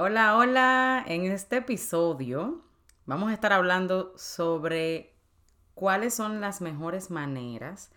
Hola, hola. En este episodio vamos a estar hablando sobre cuáles son las mejores maneras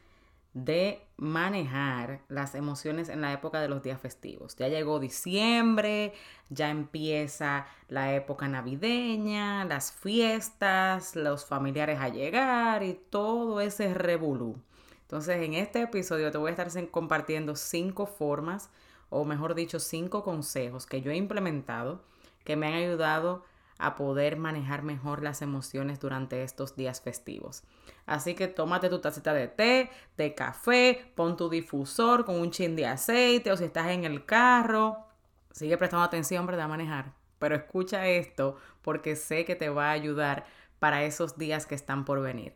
de manejar las emociones en la época de los días festivos. Ya llegó diciembre, ya empieza la época navideña, las fiestas, los familiares a llegar y todo ese revolú. Entonces, en este episodio te voy a estar compartiendo cinco formas o mejor dicho, cinco consejos que yo he implementado que me han ayudado a poder manejar mejor las emociones durante estos días festivos. Así que tómate tu tacita de té, de café, pon tu difusor con un chin de aceite o si estás en el carro, sigue prestando atención, ¿verdad? A manejar. Pero escucha esto porque sé que te va a ayudar para esos días que están por venir.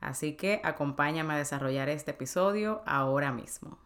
Así que acompáñame a desarrollar este episodio ahora mismo.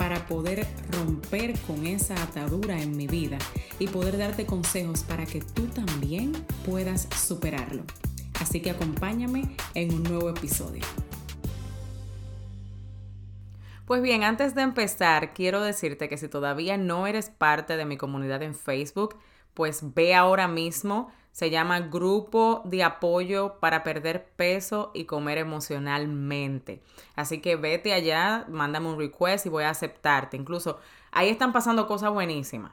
para poder romper con esa atadura en mi vida y poder darte consejos para que tú también puedas superarlo. Así que acompáñame en un nuevo episodio. Pues bien, antes de empezar, quiero decirte que si todavía no eres parte de mi comunidad en Facebook, pues ve ahora mismo se llama Grupo de Apoyo para Perder Peso y Comer Emocionalmente. Así que vete allá, mándame un request y voy a aceptarte. Incluso ahí están pasando cosas buenísimas.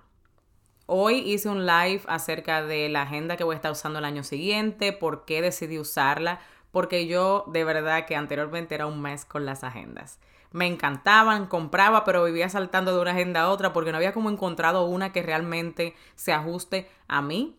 Hoy hice un live acerca de la agenda que voy a estar usando el año siguiente, por qué decidí usarla, porque yo de verdad que anteriormente era un mes con las agendas. Me encantaban, compraba, pero vivía saltando de una agenda a otra porque no había como encontrado una que realmente se ajuste a mí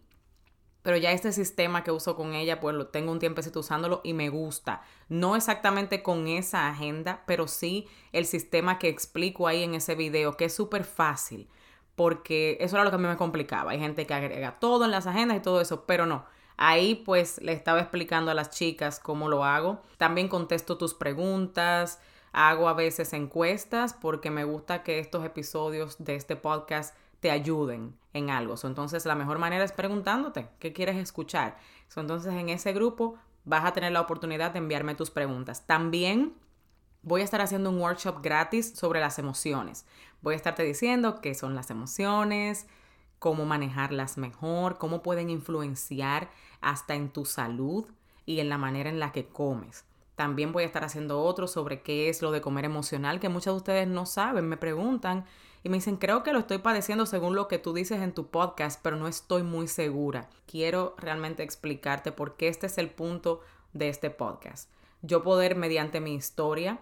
pero ya este sistema que uso con ella, pues lo tengo un tiempecito usándolo y me gusta. No exactamente con esa agenda, pero sí el sistema que explico ahí en ese video, que es súper fácil, porque eso era lo que a mí me complicaba. Hay gente que agrega todo en las agendas y todo eso, pero no. Ahí pues le estaba explicando a las chicas cómo lo hago. También contesto tus preguntas, hago a veces encuestas porque me gusta que estos episodios de este podcast te ayuden en algo. entonces, la mejor manera es preguntándote qué quieres escuchar. entonces, en ese grupo vas a tener la oportunidad de enviarme tus preguntas. También voy a estar haciendo un workshop gratis sobre las emociones. Voy a estarte diciendo qué son las emociones, cómo manejarlas mejor, cómo pueden influenciar hasta en tu salud y en la manera en la que comes. También voy a estar haciendo otro sobre qué es lo de comer emocional, que muchos de ustedes no saben, me preguntan y me dicen, creo que lo estoy padeciendo según lo que tú dices en tu podcast, pero no estoy muy segura. Quiero realmente explicarte por qué este es el punto de este podcast. Yo poder, mediante mi historia,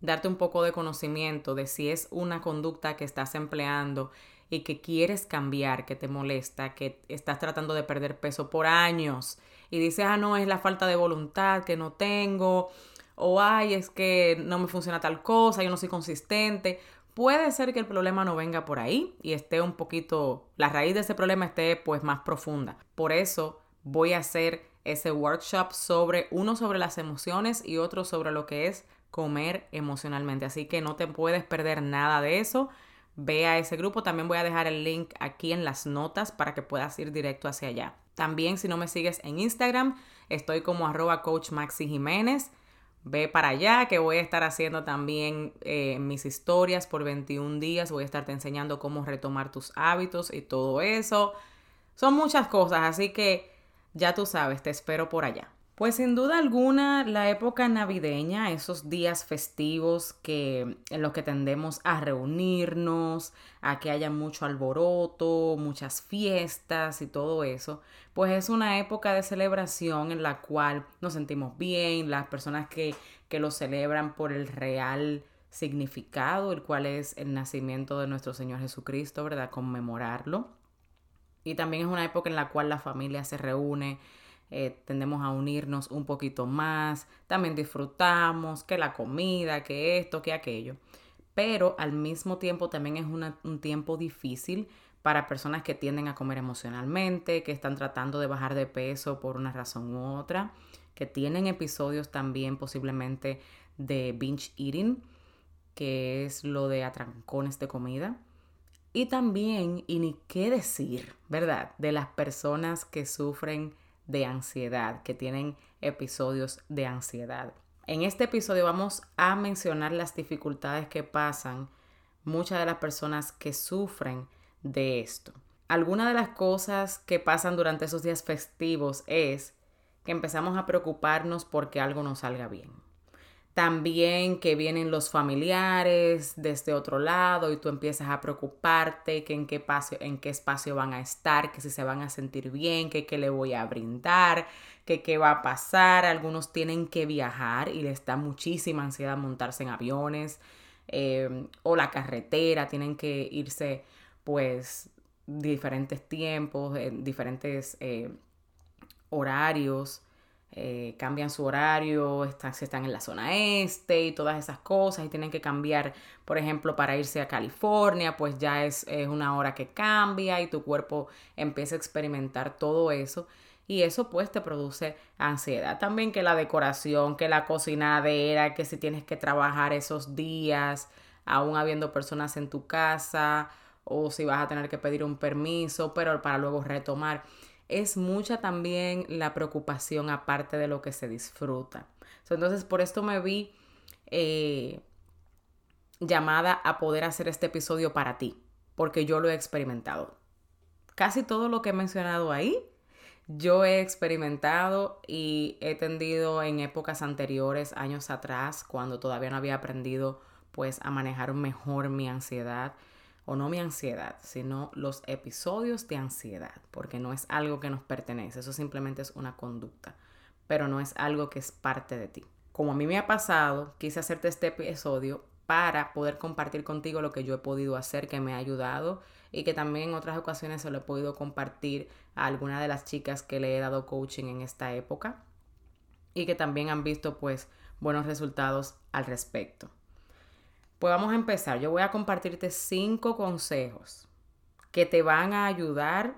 darte un poco de conocimiento de si es una conducta que estás empleando y que quieres cambiar, que te molesta, que estás tratando de perder peso por años y dices, ah, no, es la falta de voluntad que no tengo, o ay, es que no me funciona tal cosa, yo no soy consistente puede ser que el problema no venga por ahí y esté un poquito, la raíz de ese problema esté pues más profunda. Por eso voy a hacer ese workshop sobre uno sobre las emociones y otro sobre lo que es comer emocionalmente. Así que no te puedes perder nada de eso. Ve a ese grupo. También voy a dejar el link aquí en las notas para que puedas ir directo hacia allá. También si no me sigues en Instagram, estoy como arroba coach Maxi ve para allá, que voy a estar haciendo también eh, mis historias por 21 días, voy a estarte enseñando cómo retomar tus hábitos y todo eso. Son muchas cosas, así que ya tú sabes, te espero por allá. Pues sin duda alguna, la época navideña, esos días festivos que, en los que tendemos a reunirnos, a que haya mucho alboroto, muchas fiestas y todo eso, pues es una época de celebración en la cual nos sentimos bien, las personas que, que lo celebran por el real significado, el cual es el nacimiento de nuestro Señor Jesucristo, ¿verdad? Conmemorarlo. Y también es una época en la cual la familia se reúne, eh, tendemos a unirnos un poquito más, también disfrutamos que la comida, que esto, que aquello. Pero al mismo tiempo también es un tiempo difícil para personas que tienden a comer emocionalmente, que están tratando de bajar de peso por una razón u otra, que tienen episodios también posiblemente de binge eating, que es lo de atrancones de comida. Y también, y ni qué decir, ¿verdad? De las personas que sufren de ansiedad, que tienen episodios de ansiedad. En este episodio vamos a mencionar las dificultades que pasan muchas de las personas que sufren de esto. Algunas de las cosas que pasan durante esos días festivos es que empezamos a preocuparnos porque algo no salga bien. También que vienen los familiares desde otro lado y tú empiezas a preocuparte que en qué espacio, en qué espacio van a estar, que si se van a sentir bien, que qué le voy a brindar, que qué va a pasar. Algunos tienen que viajar y les da muchísima ansiedad montarse en aviones eh, o la carretera, tienen que irse pues diferentes tiempos, diferentes eh, horarios. Eh, cambian su horario, están, si están en la zona este y todas esas cosas y tienen que cambiar, por ejemplo, para irse a California, pues ya es, es una hora que cambia y tu cuerpo empieza a experimentar todo eso y eso pues te produce ansiedad. También que la decoración, que la cocinadera, que si tienes que trabajar esos días, aún habiendo personas en tu casa o si vas a tener que pedir un permiso, pero para luego retomar es mucha también la preocupación aparte de lo que se disfruta. Entonces, por esto me vi eh, llamada a poder hacer este episodio para ti, porque yo lo he experimentado. Casi todo lo que he mencionado ahí, yo he experimentado y he tendido en épocas anteriores, años atrás, cuando todavía no había aprendido pues a manejar mejor mi ansiedad o no mi ansiedad, sino los episodios de ansiedad, porque no es algo que nos pertenece, eso simplemente es una conducta, pero no es algo que es parte de ti. Como a mí me ha pasado, quise hacerte este episodio para poder compartir contigo lo que yo he podido hacer, que me ha ayudado y que también en otras ocasiones se lo he podido compartir a alguna de las chicas que le he dado coaching en esta época y que también han visto pues buenos resultados al respecto. Pues vamos a empezar. Yo voy a compartirte cinco consejos que te van a ayudar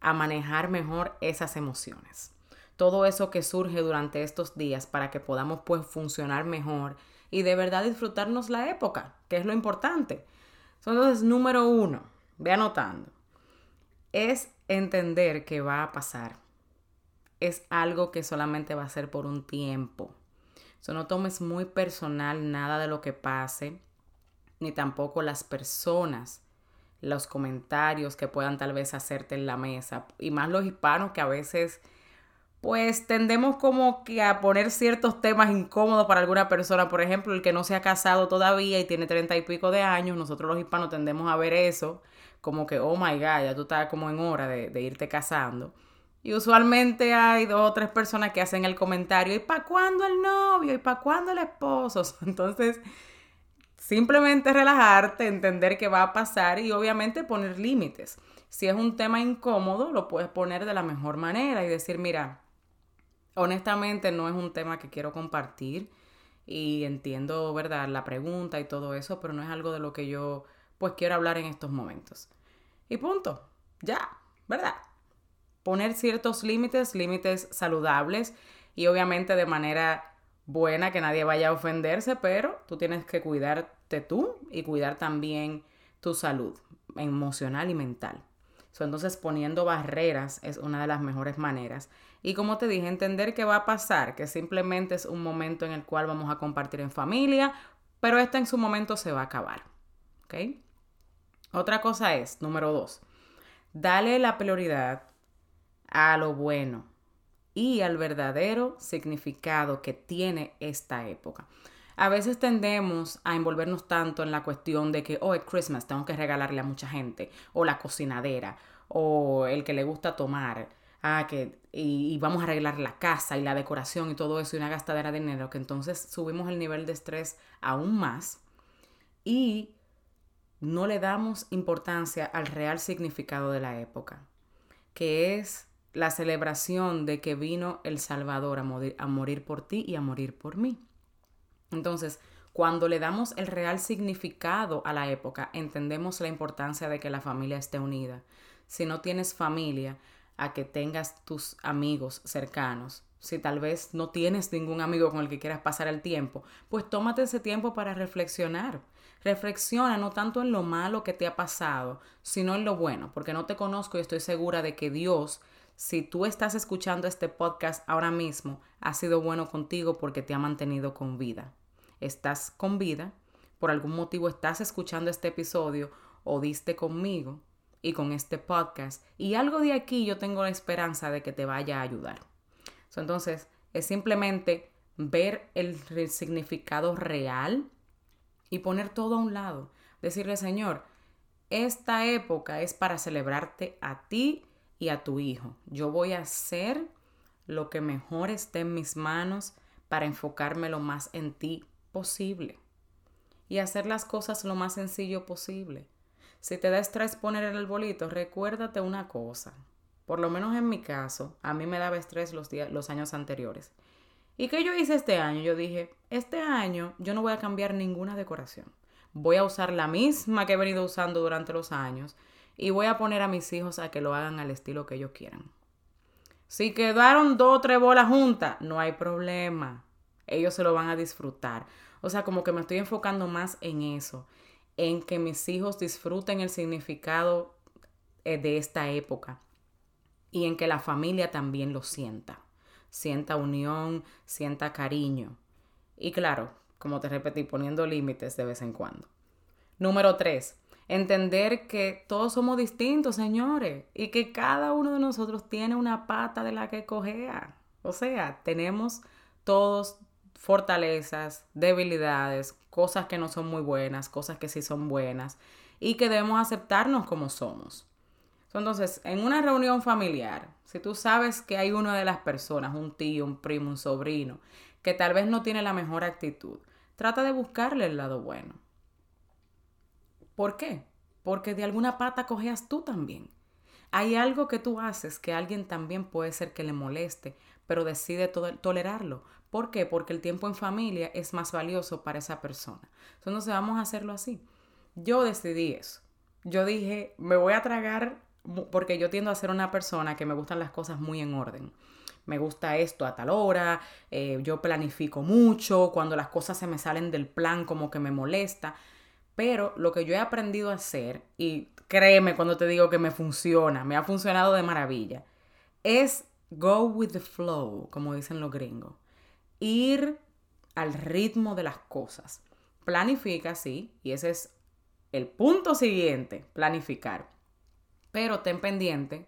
a manejar mejor esas emociones. Todo eso que surge durante estos días para que podamos pues funcionar mejor y de verdad disfrutarnos la época, que es lo importante. Entonces, número uno, ve anotando, es entender que va a pasar. Es algo que solamente va a ser por un tiempo. So, no tomes muy personal nada de lo que pase ni tampoco las personas, los comentarios que puedan tal vez hacerte en la mesa. Y más los hispanos que a veces pues tendemos como que a poner ciertos temas incómodos para alguna persona. Por ejemplo, el que no se ha casado todavía y tiene treinta y pico de años, nosotros los hispanos tendemos a ver eso como que, oh my God, ya tú estás como en hora de, de irte casando. Y usualmente hay dos o tres personas que hacen el comentario, ¿y para cuándo el novio? ¿Y para cuándo el esposo? Entonces, Simplemente relajarte, entender qué va a pasar y obviamente poner límites. Si es un tema incómodo, lo puedes poner de la mejor manera y decir, mira, honestamente no es un tema que quiero compartir y entiendo, ¿verdad?, la pregunta y todo eso, pero no es algo de lo que yo pues quiero hablar en estos momentos. Y punto, ya, ¿verdad? Poner ciertos límites, límites saludables y obviamente de manera buena, que nadie vaya a ofenderse, pero tú tienes que cuidarte tú y cuidar también tu salud emocional y mental. entonces poniendo barreras es una de las mejores maneras. Y como te dije, entender qué va a pasar, que simplemente es un momento en el cual vamos a compartir en familia, pero este en su momento se va a acabar. ¿Ok? Otra cosa es, número dos, dale la prioridad a lo bueno, y al verdadero significado que tiene esta época. A veces tendemos a envolvernos tanto en la cuestión de que, oh, es Christmas, tengo que regalarle a mucha gente, o la cocinadera, o el que le gusta tomar, ah, que, y, y, vamos a arreglar la casa y la decoración y todo eso, y una gastadera de dinero, que entonces subimos el nivel de estrés aún más y no le damos importancia al real significado de la época, que es la celebración de que vino el Salvador a morir, por ti y a morir por mí. Entonces, Cuando le damos el real significado a la época, entendemos la importancia de que la familia esté unida. Si no tienes familia, a que tengas tus amigos cercanos. Si tal vez no tienes ningún amigo con el que quieras pasar el tiempo, pues tómate ese tiempo para reflexionar. Reflexiona no tanto en lo malo que te ha pasado, sino en lo bueno, porque no te conozco y estoy segura de que Dios, si tú estás escuchando este podcast ahora mismo, ha sido bueno contigo porque te ha mantenido con vida. Estás con vida, por algún motivo estás escuchando este episodio o diste conmigo y con este podcast y algo de aquí yo tengo la esperanza de que te vaya a ayudar. entonces, es simplemente ver el significado real y poner todo a un lado. Decirle, Señor, esta época es para celebrarte a ti y a tu hijo. Yo voy a hacer lo que mejor esté en mis manos para enfocarme lo más en ti posible y hacer las cosas lo más sencillo posible. Si te da estrés poner el arbolito, recuérdate una cosa. Por lo menos en mi caso, a mí me daba estrés los, días, los años anteriores. ¿Y qué yo hice este año? Yo dije, este año yo no voy a cambiar ninguna decoración. Voy a usar la misma que he venido usando durante los años y voy a poner a mis hijos a que lo hagan al estilo que ellos quieran. Si quedaron dos o tres bolas juntas, no hay problema. Ellos se lo van a disfrutar. O sea, como que me estoy enfocando más en eso, en que mis hijos disfruten el significado eh, de esta época y en que la familia también lo sienta sienta unión, sienta cariño. Y claro, como te repetí, poniendo límites de vez en cuando. Número tres, entender que todos somos distintos, señores, y que cada uno de nosotros tiene una pata de la que cojea. O sea, tenemos todos fortalezas, debilidades, cosas que no son muy buenas, cosas que sí son buenas, y que debemos aceptarnos como somos. Entonces, en una reunión familiar, si tú sabes que hay una de las personas, un tío, un primo, un sobrino, que tal vez no tiene la mejor actitud, trata de buscarle el lado bueno. ¿Por qué? Porque de alguna pata cojeas tú también. Hay algo que tú haces que alguien también puede ser que le moleste, pero decide tolerarlo. ¿Por qué? Porque el tiempo en familia es más valioso para esa persona. Entonces vamos a hacerlo así. Yo decidí eso. Yo dije, me voy a tragar porque yo tiendo a ser una persona que me gustan las cosas muy en orden. Me gusta esto a tal hora, eh, yo planifico mucho, cuando las cosas se me salen del plan como que me molesta, pero lo que yo he aprendido a hacer, y créeme cuando te digo que me funciona, me ha funcionado de maravilla, es go with the flow, como dicen los gringos. Ir al ritmo de las cosas. Planifica, sí, y ese es el punto siguiente, planificar. Pero ten pendiente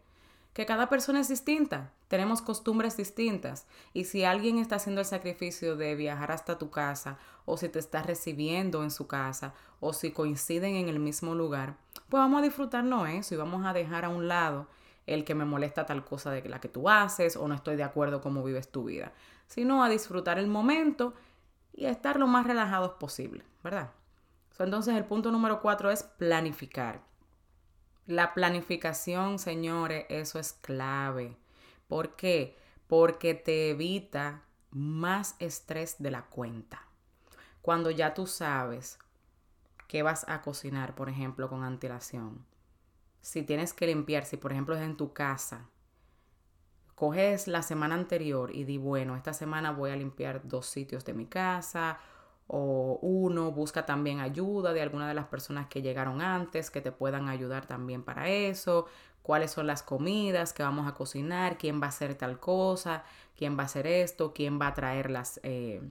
que cada persona es distinta, tenemos costumbres distintas y si alguien está haciendo el sacrificio de viajar hasta tu casa o si te está recibiendo en su casa o si coinciden en el mismo lugar, pues vamos a disfrutarnos eso y vamos a dejar a un lado el que me molesta tal cosa de la que tú haces o no estoy de acuerdo cómo vives tu vida, sino a disfrutar el momento y a estar lo más relajados posible, ¿verdad? Entonces el punto número cuatro es planificar. La planificación, señores, eso es clave. ¿Por qué? Porque te evita más estrés de la cuenta. Cuando ya tú sabes qué vas a cocinar, por ejemplo, con antelación. Si tienes que limpiar, si por ejemplo es en tu casa, coges la semana anterior y di, bueno, esta semana voy a limpiar dos sitios de mi casa o uno busca también ayuda de alguna de las personas que llegaron antes que te puedan ayudar también para eso, cuáles son las comidas que vamos a cocinar, quién va a hacer tal cosa, quién va a hacer esto, quién va a traer las, eh,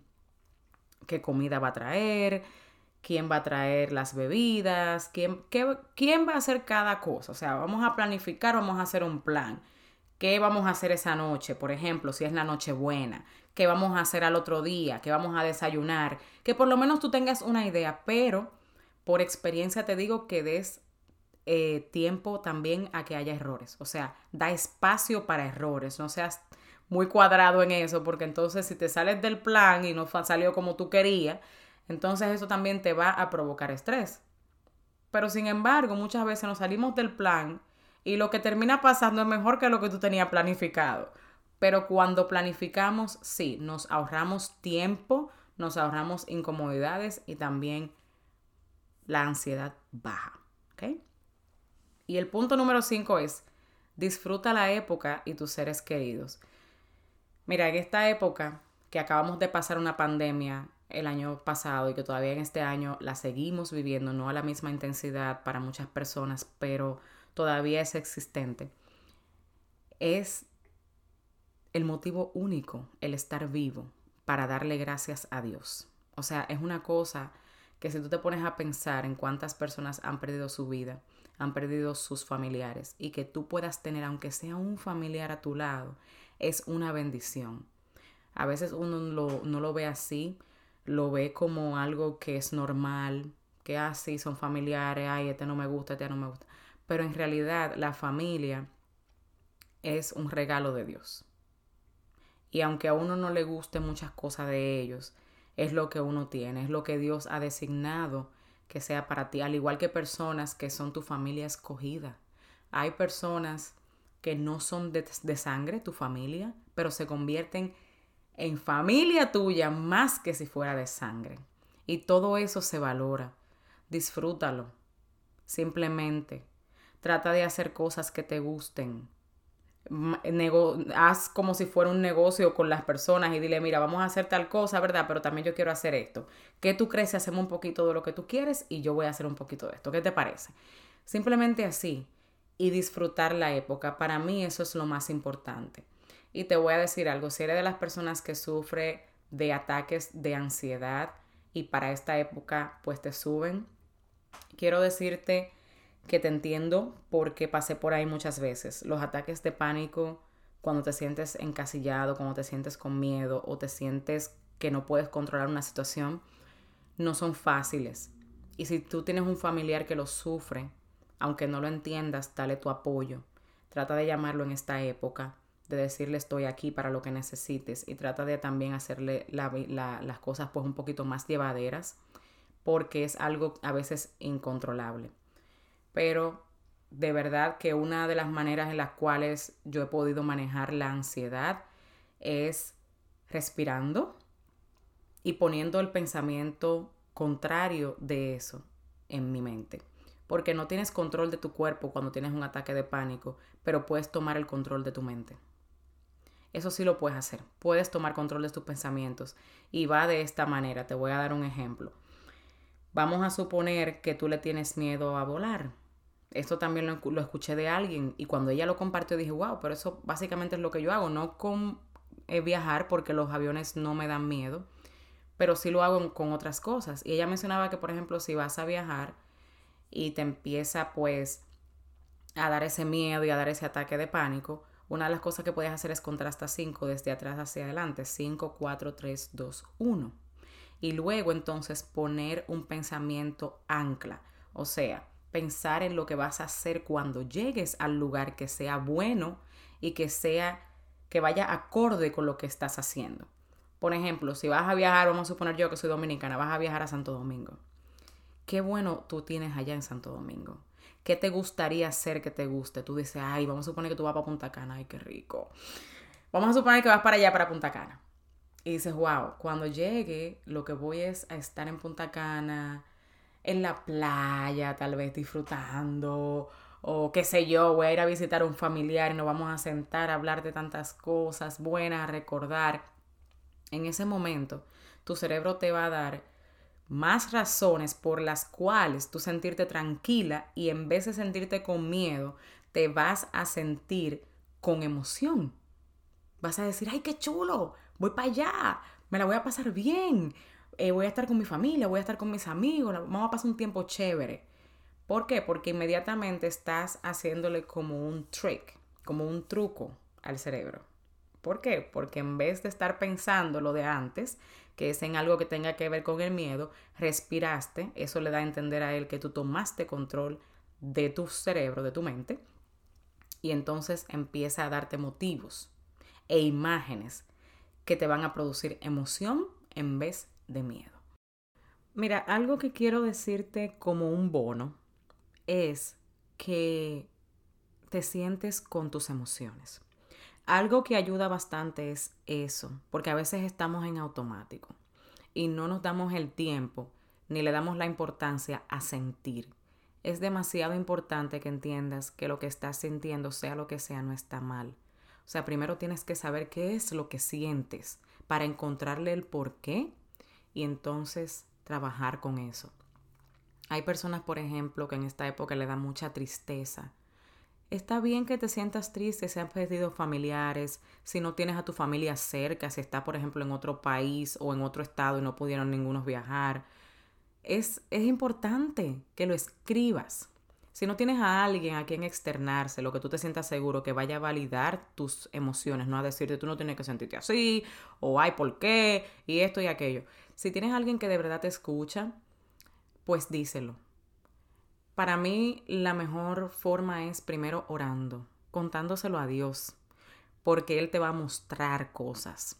qué comida va a traer, quién va a traer las bebidas, quién, quién va a hacer cada cosa. O sea, vamos a planificar, vamos a hacer un plan. ¿Qué vamos a hacer esa noche? Por ejemplo, si es la noche buena. ¿Qué vamos a hacer al otro día? ¿Qué vamos a desayunar? Que por lo menos tú tengas una idea, pero por experiencia te digo que des eh, tiempo también a que haya errores. O sea, da espacio para errores. No seas muy cuadrado en eso, porque entonces si te sales del plan y no salió como tú querías, entonces eso también te va a provocar estrés. Pero sin embargo, muchas veces nos salimos del plan y lo que termina pasando es mejor que lo que tú tenías planificado. Pero cuando planificamos, sí, nos ahorramos tiempo, nos ahorramos incomodidades y también la ansiedad baja. Y el punto número 5 es, disfruta la época y tus seres queridos. Mira, en esta época que acabamos de pasar una pandemia el año pasado y que todavía en este año la seguimos viviendo, no a la misma intensidad para muchas personas, pero todavía es existente, es el motivo único, el estar vivo, para darle gracias a Dios. O sea, es una cosa que si tú te pones a pensar en cuántas personas han perdido su vida, han perdido sus familiares y que tú puedas tener, aunque sea un familiar a tu lado, es una bendición. A veces uno no lo ve así, lo ve como algo que es normal, que así ah, son familiares, ay, este no me gusta, este no me gusta. Pero en realidad la familia es un regalo de Dios. Y aunque a uno no le guste muchas cosas de ellos, es lo que uno tiene, es lo que Dios ha designado que sea para ti, al igual que personas que son tu familia escogida. Hay personas que no son de, de sangre, tu familia, pero se convierten en familia tuya más que si fuera de sangre. Y todo eso se valora. Disfrútalo. Simplemente. Trata de hacer cosas que te gusten. Haz como si fuera un negocio con las personas y dile, mira, vamos a hacer tal cosa, ¿verdad? Pero también yo quiero hacer esto. ¿Qué tú crees hacemos un poquito de lo que tú quieres y yo voy a hacer un poquito de esto? ¿Qué te parece? Simplemente así. Y disfrutar la época. Para mí eso es lo más importante. Y te voy a decir algo, si eres de las personas que sufre de ataques de ansiedad y para esta época pues te suben, quiero decirte que te entiendo porque pasé por ahí muchas veces. Los ataques de pánico cuando te sientes encasillado, cuando te sientes con miedo o te sientes que no puedes controlar una situación, no son fáciles. Y si tú tienes un familiar que lo sufre, aunque no lo entiendas, dale tu apoyo. Trata de llamarlo en esta época de decirle estoy aquí para lo que necesites y trata de también hacerle las cosas pues un poquito más llevaderas porque es algo a veces incontrolable. Pero de verdad que una de las maneras en las cuales yo he podido manejar la ansiedad es respirando y poniendo el pensamiento contrario de eso en mi mente. Porque no tienes control de tu cuerpo cuando tienes un ataque de pánico, pero puedes tomar el control de tu mente. Eso sí lo puedes hacer. Puedes tomar control de tus pensamientos. Y va de esta manera. Te voy a dar un ejemplo. Vamos a suponer que tú le tienes miedo a volar. Esto también lo, escuché de alguien y cuando ella lo compartió dije, wow, pero eso básicamente es lo que yo hago. No con eh, viajar porque los aviones no me dan miedo, pero sí lo hago con otras cosas. Y ella mencionaba que, por ejemplo, si vas a viajar y te empieza pues a dar ese miedo y a dar ese ataque de pánico, una de las cosas que puedes hacer es contar hasta 5 desde atrás hacia adelante. 5, 4, 3, 2, 1. Y luego entonces poner un pensamiento ancla. O sea, pensar en lo que vas a hacer cuando llegues al lugar que sea bueno y que sea que vaya acorde con lo que estás haciendo. Por ejemplo, si vas a viajar, vamos a suponer yo que soy dominicana, vas a viajar a Santo Domingo. Qué bueno tú tienes allá en Santo Domingo. ¿Qué te gustaría hacer que te guste? Tú dices, ay, vamos a suponer que tú vas para Punta Cana, ay, qué rico. Vamos a suponer que vas para allá, para Punta Cana. Y dices, wow, cuando llegue, lo que voy es a estar en Punta Cana, en la playa, tal vez disfrutando, o qué sé yo, voy a ir a visitar a un familiar y nos vamos a sentar a hablar de tantas cosas buenas, a recordar. En ese momento, tu cerebro te va a dar más razones por las cuales tú sentirte tranquila y en vez de sentirte con miedo, te vas a sentir con emoción. Vas a decir, ay, qué chulo, voy para allá, me la voy a pasar bien, eh, voy a estar con mi familia, voy a estar con mis amigos, vamos a pasar un tiempo chévere. ¿Por qué? Porque inmediatamente estás haciéndole como un trick, como un truco al cerebro. ¿Por qué? Porque en vez de estar pensando lo de antes, que es en algo que tenga que ver con el miedo, respiraste, eso le da a entender a él que tú tomaste control de tu cerebro, de tu mente, y entonces empieza a darte motivos e imágenes que te van a producir emoción en vez de miedo. Mira, algo que quiero decirte como un bono es que te sientes con tus emociones. Algo que ayuda bastante es eso, porque a veces estamos en automático. y no nos damos el tiempo ni le damos la importancia a sentir. Es demasiado importante que entiendas que lo que estás sintiendo, sea lo que sea, no está mal. O sea, primero tienes que saber qué es lo que sientes para encontrarle el por qué y entonces trabajar con eso. Hay personas, por ejemplo, que en esta época le da mucha tristeza. Está bien que te sientas triste si has perdido familiares, si no tienes a tu familia cerca, si está, por ejemplo, en otro país o en otro estado y no pudieron ningunos viajar. Es, es importante que lo escribas. Si no tienes a alguien a quien externarse, lo que tú te sientas seguro que vaya a validar tus emociones, no a decirte tú no tienes que sentirte así, o ay, ¿por qué? Y esto y aquello. Si tienes a alguien que de verdad te escucha, pues díselo. Para mí la mejor forma es primero orando, contándoselo a Dios, porque Él te va a mostrar cosas.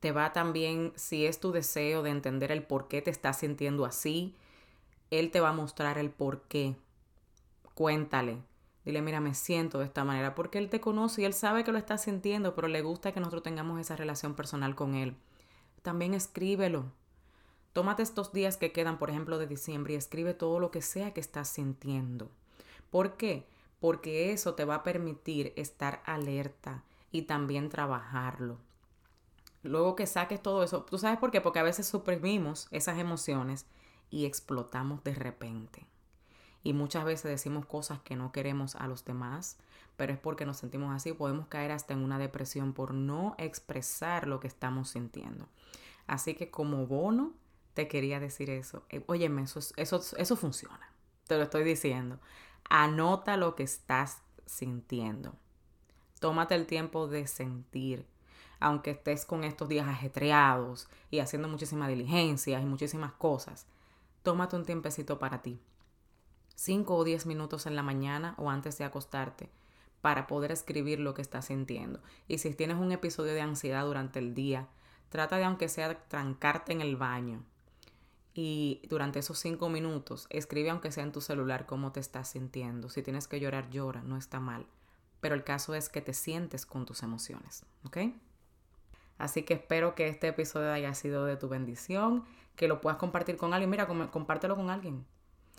Te va también, si es tu deseo de entender el por qué te estás sintiendo así, Él te va a mostrar el por qué. Cuéntale. Dile, mira, me siento de esta manera, porque Él te conoce y Él sabe que lo estás sintiendo, pero le gusta que nosotros tengamos esa relación personal con Él. También escríbelo. Tómate estos días que quedan, por ejemplo, de diciembre y escribe todo lo que sea que estás sintiendo. ¿Por qué? Porque eso te va a permitir estar alerta y también trabajarlo. Luego que saques todo eso, ¿tú sabes por qué? Porque a veces suprimimos esas emociones y explotamos de repente. Y muchas veces decimos cosas que no queremos a los demás, pero es porque nos sentimos así. Podemos caer hasta en una depresión por no expresar lo que estamos sintiendo. Así que como bono, te quería decir eso. Eh, óyeme, eso, eso, eso funciona. Te lo estoy diciendo. Anota lo que estás sintiendo. Tómate el tiempo de sentir. Aunque estés con estos días ajetreados y haciendo muchísimas diligencias y muchísimas cosas, tómate un tiempecito para ti. Cinco o diez minutos en la mañana o antes de acostarte para poder escribir lo que estás sintiendo. Y si tienes un episodio de ansiedad durante el día, trata de aunque sea trancarte en el baño y durante esos cinco minutos escribe aunque sea en tu celular cómo te estás sintiendo. Si tienes que llorar, llora, no está mal. Pero el caso es que te sientes con tus emociones, ¿ok? Así que espero que este episodio haya sido de tu bendición, que lo puedas compartir con alguien. Mira, compártelo con alguien.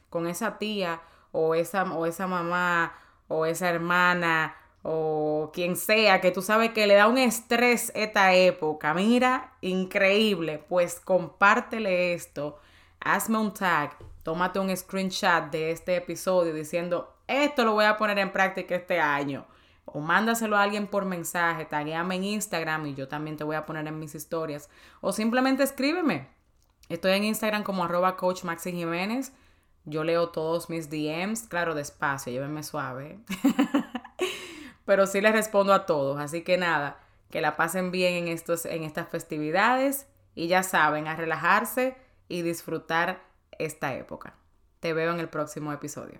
Con esa tía o esa, o esa mamá o esa hermana o quien sea que tú sabes que le da un estrés esta época. Mira, increíble. Pues compártele esto hazme un tag, tómate un screenshot de este episodio diciendo, esto lo voy a poner en práctica este año. O mándaselo a alguien por mensaje, taguéame en Instagram y yo también te voy a poner en mis historias. O simplemente escríbeme. Estoy en Instagram como arroba coach Jiménez. Yo leo todos mis DMs, claro, despacio, llévenme suave. Pero sí les respondo a todos. Así que nada, que la pasen bien en, estos, en estas festividades. Y ya saben, a relajarse y disfrutar esta época. Te veo en el próximo episodio.